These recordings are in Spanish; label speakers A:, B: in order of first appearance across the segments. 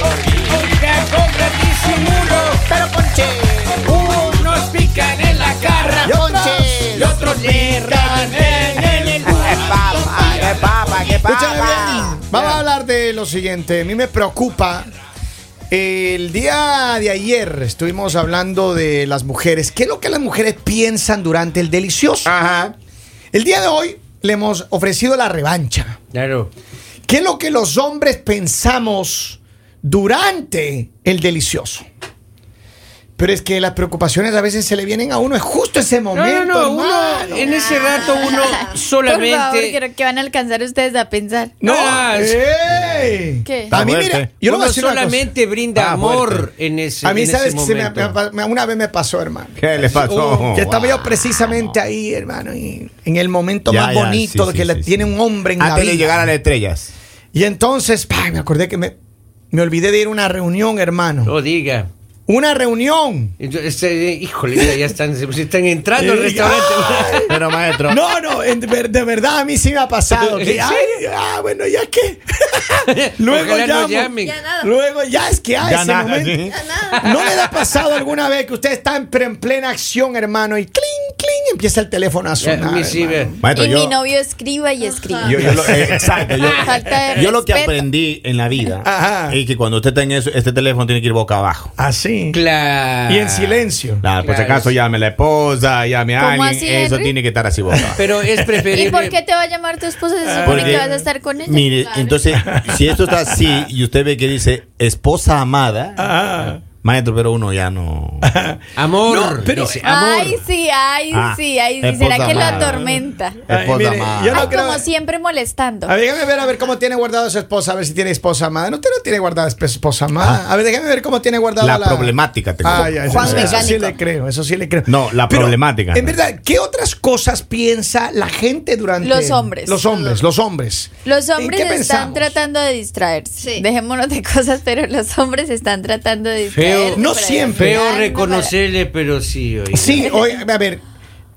A: ponche. Oiga, compra disimulo,
B: pero ponche.
A: Unos pican en la cara,
C: ponche. Y otros
A: pican en el papa, qué
C: papa, qué papa.
B: Vamos a hablar de lo siguiente. A mí me preocupa. El día de ayer estuvimos hablando de las mujeres. ¿Qué es lo que las mujeres piensan durante el delicioso?
C: Ajá.
B: El día de hoy le hemos ofrecido la revancha.
A: Claro.
B: ¿Qué es lo que los hombres pensamos durante el delicioso? Pero es que las preocupaciones a veces se le vienen a uno. Es justo ese
A: No,
B: momento.
A: no, no. Uno,
B: hermano.
A: en ese rato uno
D: Por favor,
A: solamente.
D: creo que van a alcanzar ustedes a pensar.
B: No,
A: Ah,
B: ¡ey!
D: ¿Qué?
B: A mí, mira, yo le voy a
A: uno solamente brinda
C: Ah,
A: amor en ese
B: A mí,
A: en
B: ¿sabes
A: ese
B: que se me- una vez me pasó, hermano?
C: ¿Qué le pasó?
B: Que estaba yo
C: Wow.
B: precisamente ahí, hermano, y en el momento
C: Ya,
B: más
C: ya,
B: bonito
C: sí,
B: que
C: sí,
B: le
C: sí,
B: tiene
C: sí.
B: un hombre en la
C: Antes de
B: vida.
C: llegar a las estrellas.
B: Y entonces, pa, me acordé que me, me olvidé de ir a una reunión, hermano.
A: No diga.
B: Una reunión.
A: Este, híjole, ya están, se están entrando al restaurante.
C: Pero maestro.
B: No, no, en- de, ver- de verdad a mí sí me ha pasado. Que,
A: ¿En
B: ay, ah, bueno, ya que. Luego llamo.
D: Ya nada.
B: Luego ya es que hay
C: Ya
B: ese
C: nada,
B: momento.
C: sí.
B: ¿No le ha pasado alguna vez que usted está en, pre- en plena acción, hermano, y clink, clink, empieza el teléfono a
A: Ya,
B: sonar?
A: mi sí.
C: Maestro,
D: y
C: yo,
D: mi novio escriba y escriba.
C: yo, yo lo, eh, exacto. Yo,
D: Falta de
C: yo lo que aprendí en la vida
B: Ajá.
C: es que cuando usted está en eso, este teléfono tiene que ir boca abajo.
B: Así.
A: Claro.
B: Y en silencio.
C: Nada, por si
A: Claro,
C: acaso llame a la esposa, llame a
D: ¿Cómo
C: alguien.
D: así,
C: eso
D: Henry?
C: tiene que estar así boca.
A: Pero es preferible.
D: ¿Y por qué te va a llamar tu esposa? Se supone que vas a estar con ella.
C: Mire,
D: Claro.
C: entonces, si esto está así y usted ve que dice esposa amada,
B: Ah.
C: Maestro, pero uno ya no.
A: Amor.
B: No, pero-
A: dice, amor.
D: Ay, sí, ay,
C: Ah,
D: sí, ay, sí. ¿Será que lo atormenta?
B: Ay,
C: Esposa
B: mire,
C: amada.
B: yo no
D: Ay,
B: creo-
D: como siempre molestando.
B: A ver, déjame ver a ver cómo tiene guardado a su esposa, a ver si tiene esposa amada. No, usted no tiene guardada esp- esposa amada. A ver, déjame ver cómo tiene guardada
C: La
B: la,
C: problemática tengo.
B: Ah, ya, eso,
D: Juan
B: eso sí
D: Mecánico.
B: le creo, eso sí le creo.
C: No, la
B: Pero,
C: problemática.
B: En verdad, ¿qué otras cosas piensa la gente durante
D: Los hombres.
B: Los hombres, los hombres.
D: Los
B: ¿En
D: hombres están
B: pensamos?
D: tratando de distraerse.
E: Sí.
D: Dejémonos de cosas, pero los hombres están tratando de
A: Feo.
B: No siempre.
A: Feo reconocerle, pero sí, oiga.
B: Sí, oye, a ver,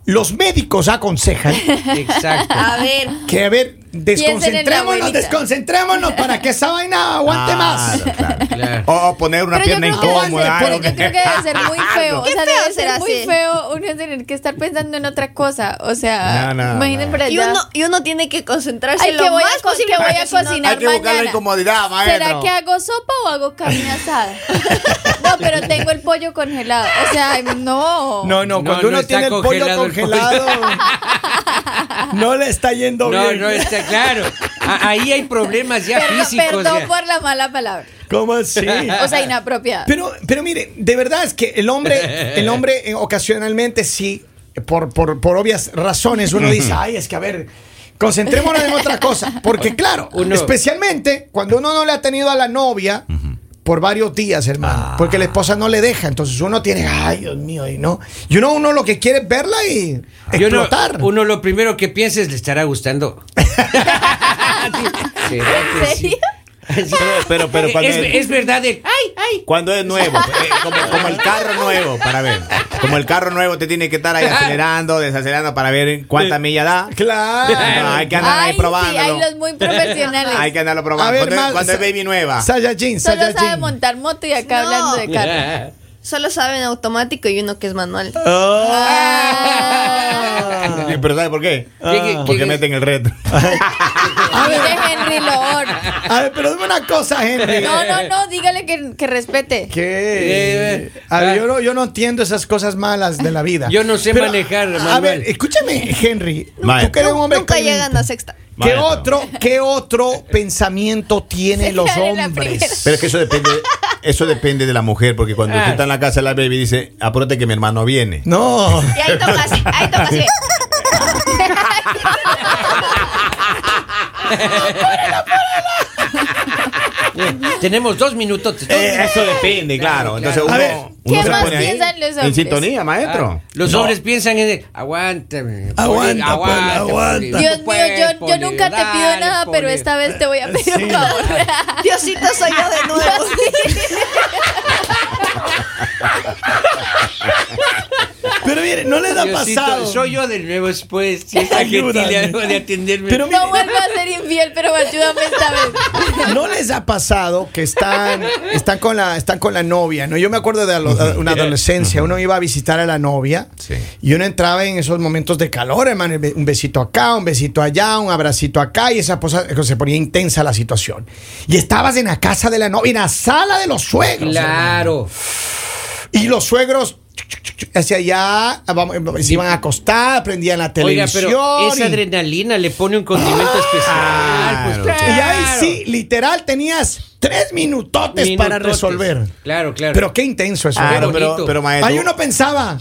B: los médicos aconsejan
A: Exacto.
E: A ver,
B: que, a ver, desconcentrémonos, desconcentrémonos para que esa vaina aguante más.
C: Claro, claro.
A: Claro.
C: O, poner una
D: Pero yo
C: pierna incómoda. algo
D: yo creo que debe ser muy feo. O sea, debe
E: ser
D: ser muy feo uno tener que estar pensando en otra cosa. O sea,
C: No, no,
D: imaginen
C: no.
D: para
E: y uno, y uno tiene que concentrarse
D: Ay,
E: lo
D: que voy
E: más
D: a,
E: posible.
D: que voy a cocinar
C: Hay que buscar la
D: mañana.
C: incomodidad, maestro.
D: ¿Será que hago sopa o hago carne asada? no, pero tengo el pollo congelado. O sea, no.
B: No, no, cuando
A: no
B: uno tiene el pollo
A: congelado el pollo.
B: No le está yendo
A: No,
B: bien.
A: no, está claro. Ahí hay problemas ya
D: Perdón,
A: físicos.
D: perdón
A: ya.
D: por la mala palabra.
B: ¿Cómo así?
D: O sea, inapropiada.
B: Pero, pero mire, de verdad es que el hombre, el hombre eh, ocasionalmente sí, por, por, por obvias razones, uno dice, ay, es que a ver, concentrémonos en otra cosa. Porque claro,
A: Uno-
B: especialmente cuando uno no le ha tenido a la novia por varios días, hermano, porque la esposa no le deja, entonces uno tiene, ay, Dios mío, y no. Y uno, uno lo que quiere es verla y
A: Yo no-
B: explotar.
A: uno lo primero que piensa es le estará gustando. Sí, ¿será que sí?
D: serio?
A: Sí.
C: Pero, pero cuando
A: es,
C: es-
A: es verdad ay, ay.
C: Cuando es nuevo, eh, como, como el carro nuevo, para ver. Como el carro nuevo, te tiene que estar ahí acelerando, desacelerando para ver cuánta milla da.
B: Claro.
C: No, hay que andar ahí
D: Ay, sí, hay los muy profesionales.
C: Hay que andarlo probando.
B: A ver,
C: cuando, es-
B: mal-
C: cuando es baby nueva.
B: Saiyajin,
D: Solo sabe montar moto y acá
E: No.
D: hablando de carro.
E: Solo saben automático y uno que es manual.
B: Ah.
C: Sí, Pero ¿sabe por qué?
A: ¿Qué- qué-
C: Porque
A: qué-
C: meten el reto.
D: Mire Henry Lord.
B: A ver, pero dime una cosa, Henry.
D: No, no, no, dígale que, que respete.
B: ¿Qué?
A: Eh,
B: A ver,
A: ah.
B: yo no, yo no entiendo esas cosas malas de la vida.
A: Yo no sé manejar,
B: A
A: Manuel.
B: ver, escúchame, Henry.
C: Maestro.
B: Tú que eres un hombre
E: Nunca
B: caliente.
E: llegan a sexta.
B: ¿Qué
C: Maestro.
B: otro, ¿Qué otro pensamiento tienen los hombres?
C: Pero es que eso depende, eso depende de la mujer, porque cuando usted está en la casa de la baby dice, apúrate que mi hermano viene.
B: No.
E: Y ahí toca así, ahí toca así.
A: Tenemos dos minutos. dos
C: Eh,
A: minutos.
C: eso depende, claro. Entonces uno,
B: A ver,
C: uno
D: ¿qué más piensan los
C: en
D: hombres?
C: sintonía, maestro.
A: Ah, los hombres piensan en aguántame.
B: Aguanta,
A: poli,
B: pues, aguanta.
A: poli,
D: Dios
A: tú
D: mío, yo, nunca te pido
A: dale,
D: nada, pero esta vez te voy a pedir
B: Sí.
D: un favor.
E: Diosito soy yo de nuevo.
B: Pero mire, no les ha
A: Diosito,
B: pasado.
A: soy yo de nuevo después. Si esta
B: Ayúdame.
A: gentilidad de atenderme.
B: Pero mire,
D: No vuelvo a ser infiel, pero ayúdame esta vez.
B: ¿No les ha pasado que están, están, con la, están con la novia? ¿no? Yo me acuerdo de una adolescencia, uno iba a visitar a la novia
C: Sí.
B: y uno entraba en esos momentos de calor, hermano, un besito acá, un besito allá, un abracito acá y esa cosa se ponía intensa la situación. Y estabas en la casa de la novia, en la sala de los suegros. hermano.
A: Claro.
B: Y los suegros hacia allá, vamos, se iban a acostar, prendían la
A: Oiga,
B: televisión.
A: pero esa
B: y-
A: adrenalina le pone un condimento especial. Pues,
C: Claro.
B: y ahí sí, literal, tenías tres minutotes, para resolver.
A: Claro, claro.
B: Pero qué intenso eso.
C: Claro,
A: Qué
C: pero, pero maestro.
B: Ahí uno pensaba,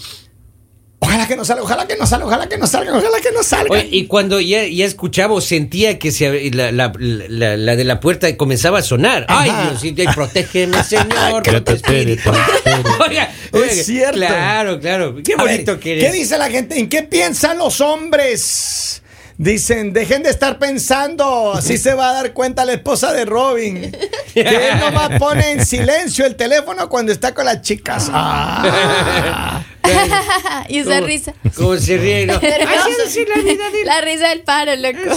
B: ojalá que no salga, ojalá que no salga, ojalá que no salga, ojalá que no salga.
A: Oye, y cuando ya, ya escuchaba o sentía que se, la, la, la, la de la puerta comenzaba a sonar. Ay. Diosito, protégeme, Señor.
C: Que
A: con tu
C: te espere,
A: espíritu.
C: te espere.
A: Oiga, oiga,
B: Es cierto.
A: Claro, claro. Qué
B: ver,
A: bonito que
B: ¿Qué
A: eres.
B: dice la gente? ¿En qué piensan los hombres? Dicen, dejen de estar pensando, así se va a dar cuenta la esposa de Robin. Que él nomás pone en silencio el teléfono cuando está con las chicas. Ah.
D: y esa
A: ¿Cómo-
D: risa.
A: ¿Cómo se ríe? no? Así la vida de
D: La risa del paro, loco.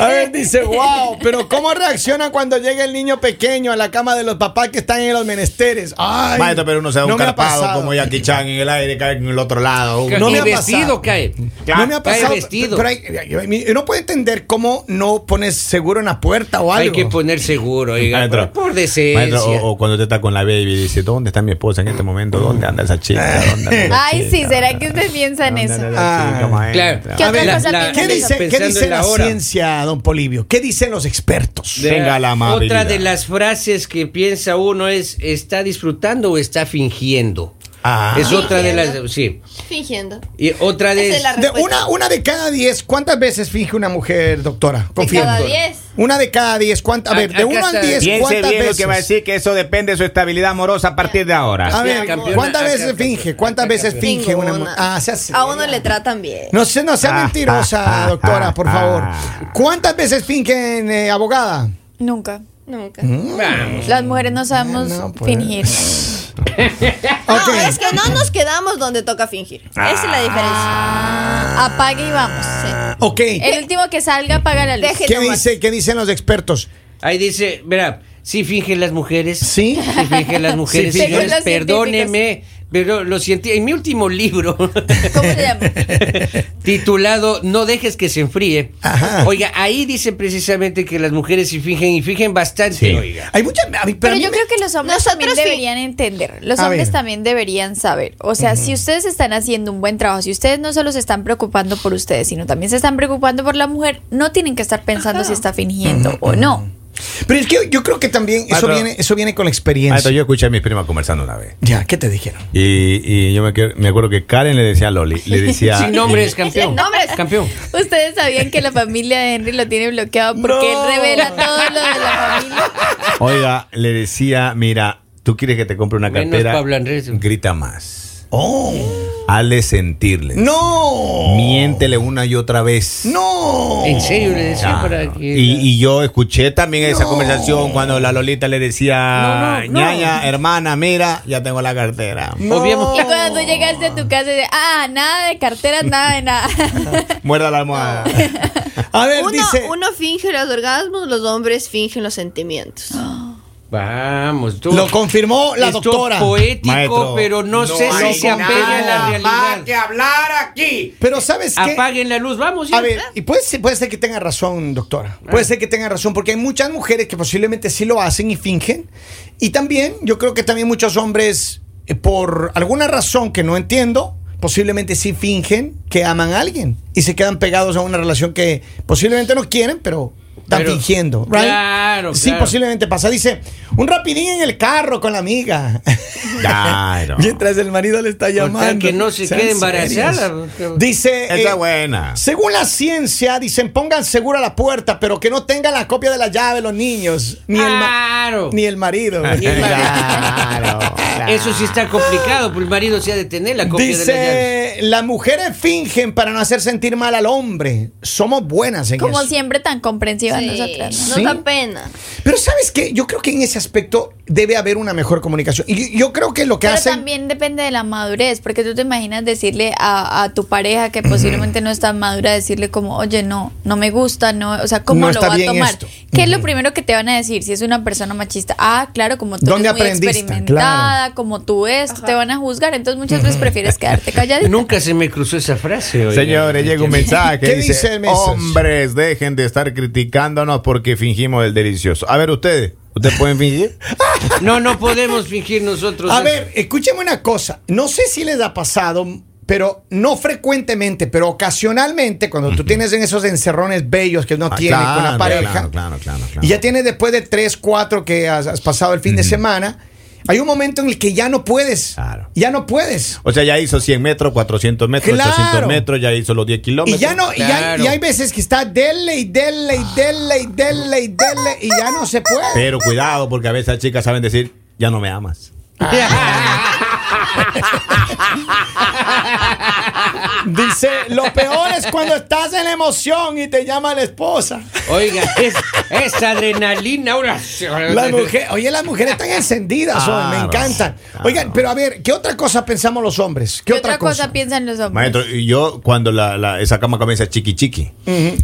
B: A ver, dice, wow, pero ¿cómo reacciona cuando llega el niño pequeño a la cama de los papás que están en los menesteres? Ay,
C: Maestro, pero uno se da
B: no
C: un carpado como Jackie Chan en el aire, cae en el otro lado.
B: No me ha
A: vestido
B: pasado.
A: cae.
B: No me ha
A: Cae
B: pasado.
A: vestido.
B: Pero hay- uno puede entender cómo no pones seguro en la puerta o algo.
A: Hay que poner seguro, oiga,
C: Maestro,
A: por, por decencia.
C: Maestro, o, o cuando usted está con la baby y dice, ¿dónde está mi esposa en este momento? ¿Dónde anda esa chica? ¿Dónde anda esa
D: Ay, sí,
C: chica?
D: ¿será que usted piensa en
C: ¿Dónde
D: eso?
B: Ah,
C: chica,
A: claro.
D: ¿Qué otra
B: ver,
D: cosa
A: la-
B: ¿Qué dice, ¿qué
A: Pensando
B: dice
A: en
B: la,
A: la
B: ciencia, don Polivio? ¿Qué dicen los expertos?
A: De-
C: Tenga la amabilidad.
A: Otra de las frases que piensa uno es, ¿está disfrutando o está fingiendo?
B: Ah.
A: Es otra de
E: Fingiendo.
A: las... Sí.
E: Fingiendo.
A: Y otra de...
E: Es
B: De una, una de cada diez, ¿cuántas veces finge una mujer, doctora? Confía.
E: cada diez.
B: Una de cada diez, ¿cuántas? A ver, de uno al diez, ¿cuántas
C: bien lo
B: veces?
C: que va a decir, que eso depende de su estabilidad amorosa a partir de ahora.
B: A ver,
A: Campeona,
B: ¿cuántas veces
A: campeona.
B: finge? ¿Cuántas veces
A: campeona.
B: finge una mujer? Ah, sea
E: A uno le tratan bien.
B: No sé, no sea
C: Ah,
B: mentirosa,
C: ah,
B: doctora, por
C: ah,
B: favor.
C: ah.
B: ¿Cuántas veces fingen, eh, abogada?
D: Nunca.
E: Nunca.
A: Vamos.
D: Las mujeres no sabemos
B: Ah, no, pues.
D: fingir.
E: No, es que no nos quedamos donde toca fingir. Esa es la diferencia.
D: Apague y vamos.
B: Ok.
D: El último que salga apaga la luz.
B: ¿Qué, dice, ¿Qué dicen los expertos?
A: Ahí dice, verá, sí fingen las mujeres.
B: ¿Sí?
A: Sí fingen las mujeres,
B: Sí,
A: señores, perdónenme, pero lo siento, en mi último libro,
D: ¿Cómo se llama?
A: titulado No dejes que se enfríe,
B: Ajá.
A: oiga, ahí dice precisamente que las mujeres sí fingen y fingen bastante,
C: Sí.
A: oiga.
B: Hay muchas. a mí- pero
D: yo
B: me-
D: creo que los hombres
E: Nosotros
D: también
E: sí.
D: deberían entender. Los
B: A
D: hombres
B: ver.
D: también deberían saber. O sea, si ustedes están haciendo un buen trabajo, si ustedes no solo se están preocupando por ustedes, sino también se están preocupando por la mujer, no tienen que estar pensando si está fingiendo o no.
B: Pero es que yo creo que también eso
C: Maestro.
B: viene, eso viene con la experiencia.
C: Maestro, yo escuché a mis primas conversando una vez.
B: Ya, ¿qué te dijeron?
C: Y, y yo me, me acuerdo que Karen le decía a Loli, le decía...
A: Sin nombres, campeón.
E: Sin nombres.
A: Campeón.
D: Ustedes sabían que la familia de Henry lo tiene bloqueado porque
B: No.
D: él revela todo lo de la familia.
C: Oiga, le decía, mira, tú quieres que te compre una
A: Menos
C: cartera,
A: Pablo Andrés.
C: grita más.
B: Oh.
C: Hazle sentirle.
B: No.
C: Miéntele una y otra vez.
B: No.
A: En serio, le decía para que...
C: Y, y yo escuché también esa conversación cuando la Lolita le decía,
A: No, no, no.
C: ñaña, hermana, mira, ya tengo la cartera.
D: Y cuando tú llegaste a tu casa, dices, ah, nada de cartera, nada de nada.
C: Muerda la almohada.
B: A ver,
E: Uno,
B: dice.
E: uno finge los orgasmos, los hombres fingen los sentimientos.
A: Vamos, tú.
B: Lo confirmó la
A: Esto
B: doctora.
A: poético,
C: Maestro,
A: pero no, sé si se apega a la realidad.
C: hablar aquí.
B: Pero ¿sabes qué?
A: Apaguen la luz, vamos. ya.
B: A ver, y puede ser, puede ser que tenga razón, doctora. Puede ser que tenga razón, porque hay muchas mujeres que posiblemente sí lo hacen y fingen. Y también, yo creo que también muchos hombres, eh, por alguna razón que no entiendo, posiblemente sí fingen que aman a alguien y se quedan pegados a una relación que posiblemente no quieren, pero están
A: Pero-
B: fingiendo. right?
A: Claro,
B: Sí,
A: claro.
B: posiblemente pasa. Dice, un rapidín en el carro con la amiga.
C: Claro.
B: Mientras el marido le está llamando.
A: que no se quede embarazada.
B: Dice.
C: Esa
B: eh,
C: es buena.
B: según la ciencia, dicen pongan segura la puerta, pero que no tengan la copia de la llave los niños, ni, el,
A: Claro.
B: ni el marido.
A: Ni el marido.
C: Claro, claro.
A: Eso sí está complicado, porque el marido se ha de tener la copia de la llave.
B: Dice, las mujeres fingen para no hacer sentir mal al hombre. Somos buenas en
D: Como
B: eso.
D: siempre, tan comprensiva.
E: Sí,
D: nosotras.
E: Nos
B: ¿Sí?
E: da pena.
B: Pero ¿sabes qué? Yo creo que en ese aspecto debe haber una mejor comunicación. Y yo creo que lo que
D: Pero
B: hacen...
D: también depende de la madurez, porque tú te imaginas decirle a, a tu pareja que posiblemente no está madura, decirle como, oye, no, no me gusta, no, o sea, ¿cómo
B: No
D: lo va a tomar?
B: esto.
D: ¿Qué es lo primero que te van a decir si es una persona machista? Ah, claro, como tú
B: ¿Dónde
D: eres muy
B: aprendiste?
D: experimentada, como tú esto, te van a juzgar, entonces muchas veces prefieres quedarte calladita.
A: Nunca se me cruzó esa frase. oiga.
C: Señores, llega un mensaje que
B: ¿Qué
C: dice,
B: dice el mensaje?
C: hombres, dejen de estar criticándonos porque fingimos el delicioso. A ver, ustedes, ¿ustedes pueden fingir?
A: No, no podemos fingir nosotros.
B: A
A: eso.
B: ver, escúcheme una cosa. No sé si les ha pasado, pero no frecuentemente, pero ocasionalmente, cuando tú tienes en esos encerrones bellos que uno
C: Ah,
B: tiene con la pareja,
C: claro, claro, claro, claro.
B: y ya tienes después de tres, cuatro que has, has pasado el fin de semana, hay un momento en el que ya no puedes.
C: Claro.
B: Ya no puedes.
C: O sea, ya hizo 100 metros, 400 metros,
B: Claro.
C: 800 metros, ya hizo los 10 kilómetros.
B: Y ya no, y, hay,
A: Claro.
B: y hay veces que está dele y dele y dele y dele y dele y ya no se puede.
C: Pero cuidado, porque a veces las chicas saben decir, ya no me amas.
B: Dice, lo peor es cuando estás en emoción y te llama la esposa.
A: Oiga, es, es adrenalina. Ahora.
B: La mujer, oye, las mujeres están encendidas, me encantan.
C: claro.
B: Oigan, pero a ver, ¿qué otra cosa pensamos los hombres? ¿Qué,
D: ¿Qué otra cosa, piensan los hombres?
C: Maestro, y yo cuando la, la- esa cama comienza chiqui chiqui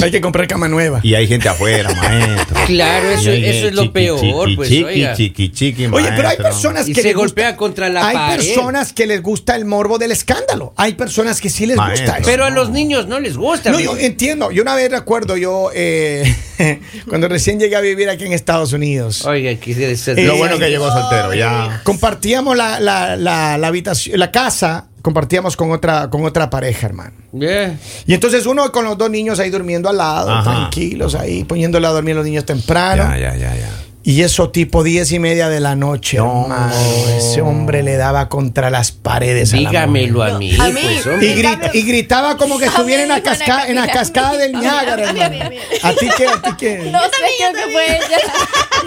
B: Hay que comprar cama nueva.
C: y hay gente afuera, maestro.
A: Claro, eso- es lo
C: chiqui,
A: peor,
C: chiqui,
A: pues,
C: chiqui,
A: oiga.
C: chiqui, chiqui,
B: Oye, pero hay
C: maestro.
B: personas
A: Y
B: que
A: se golpea contra la
B: Hay
A: pared.
B: Personas que les gusta el morbo del escándalo. Hay personas que sí les
C: Maestro.
B: gusta eso.
A: Pero a los niños no les gusta.
B: No,
A: amigo.
B: yo entiendo. Yo una vez recuerdo, yo eh, cuando recién llegué a vivir aquí en Estados Unidos.
A: Oiga, que se-
B: Eh,
C: Lo bueno que llegó soltero, ya.
B: Compartíamos la, la, la, la habitación, la casa, compartíamos con otra, con otra pareja, hermano.
A: Yeah.
B: Y entonces uno con los dos niños ahí durmiendo al lado,
C: Ajá.
B: tranquilos ahí, poniéndole a dormir a los niños temprano.
C: Ya, ya, ya, ya.
B: Y eso tipo diez y media de la noche,
C: No.
B: hermano. Ese hombre le daba contra las paredes. a la
A: Dígamelo a mí.
E: a mí-
A: pues.
B: Y, grita- y gritaba como que estuviera en la, cascada, en la cascada del Niágara,
E: a mí, a mí,
B: hermano.
E: a mí.
B: ¿A ti qué? ¿A ti qué?
D: No sé, creo que fue ella.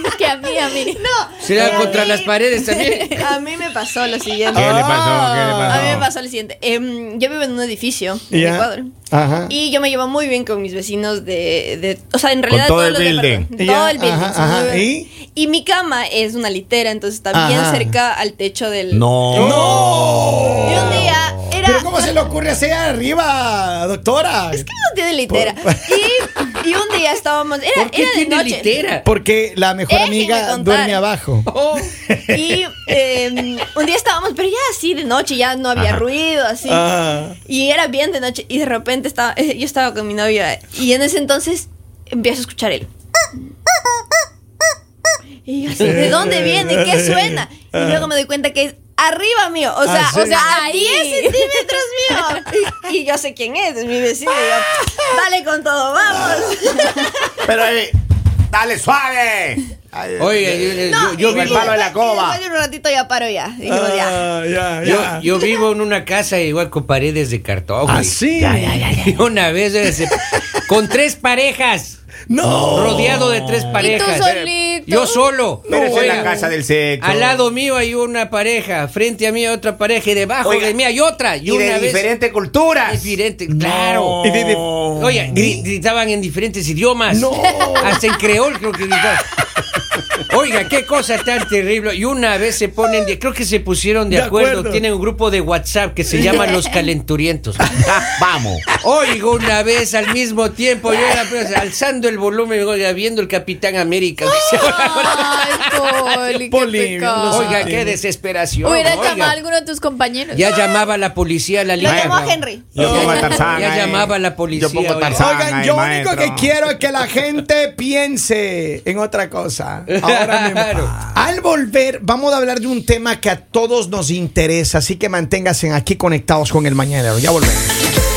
D: Es que a mí, a mí.
E: No.
A: ¿Será
E: a
A: contra
E: mí-
A: las paredes también?
E: A mí me pasó lo siguiente.
C: ¿Qué le pasó? ¿Qué le pasó?
E: A mí me pasó lo siguiente. Em, yo vivo en un edificio en
B: Ya.
E: Ecuador.
B: Ajá.
E: Y yo me llevo muy bien con mis vecinos de, de- o sea, en realidad
C: todo
E: todos
C: el
E: los
C: building.
B: Ya,
E: Todo el building.
B: ajá,
E: bien. Y mi cama es una litera, entonces está bien cerca al techo del.
C: No.
E: Y era.
B: ¿Pero cómo se le ocurre hacer arriba, doctora?
E: Es que no tiene litera.
B: Por-
E: Y, y un día estábamos. Era,
A: ¿Por qué
E: era de
A: tiene
E: noche.
A: litera?
B: Porque la mejor amiga
E: contar.
B: duerme abajo.
A: Oh,
E: Y em, un día estábamos, pero ya así de noche, ya no había
C: Ajá.
E: ruido, así.
B: Ah.
E: Y era bien de noche. Y de repente estaba, eh, yo estaba con mi novia. Y en ese entonces empiezo a escuchar él. Y yo así, ¿de dónde viene? ¿Qué suena? Y luego me doy cuenta que es arriba mío. O sea,
B: Ah, sí.
E: o sea, a
D: Ahí.
E: 10 centímetros mío. Y, y yo sé quién es, es mi vecino. Y yo, dale con todo, vamos.
C: Pero, eh, dale suave. Ay,
A: Oiga,
C: eh,
A: yo, yo- yo
C: y el
A: vivo,
C: palo de la coba.
E: Un ratito ya paro ya. Dijimos ya.
B: Ah, ya,
A: yo,
B: ya.
A: yo vivo en una casa igual con paredes de cartón.
B: Ah,
A: güey.
B: sí.
A: Y una vez eh, se- con tres parejas.
B: No.
A: Rodeado de tres parejas.
D: solito?
A: Yo solo.
C: Pero es la casa del sexo.
A: Al lado mío hay una pareja, frente a mí hay otra pareja y debajo
C: Oiga,
A: de mí hay otra. Y,
C: Y
A: una
C: de
A: vez
C: diferentes culturas.
A: diferente, claro.
B: Y de- de-
A: Oye, gri- gritaban en diferentes idiomas.
B: No.
A: Hasta en creol creo que gritaban. Oiga, qué cosa tan terrible. Y una vez se ponen, de- creo que se pusieron de,
B: De
A: acuerdo.
B: acuerdo.
A: Tienen un grupo de WhatsApp que se llama Los Calenturientos.
C: Vamos.
A: Oiga, una vez al mismo tiempo, yo era pues, alzando el volumen, oiga, viendo el Capitán América.
D: Ay, Poli, qué
B: Poli,
D: pecado.
A: Oiga, qué desesperación.
D: Hubiera
A: oiga.
D: llamado a alguno de tus compañeros.
A: Ya llamaba a la policía, la
E: Lo
A: línea.
E: llamó a Henry.
C: Yo pongo a Tarzán.
A: Ya llamaba a la policía,
C: Yo
A: oiga.
C: Tarzán.
B: Oigan, yo lo único que quiero es que la gente piense en otra cosa. Ahora mismo.
A: Claro.
B: Al volver, vamos a hablar de un tema que a todos nos interesa, así que manténganse aquí conectados con el mañanero. Ya volvemos.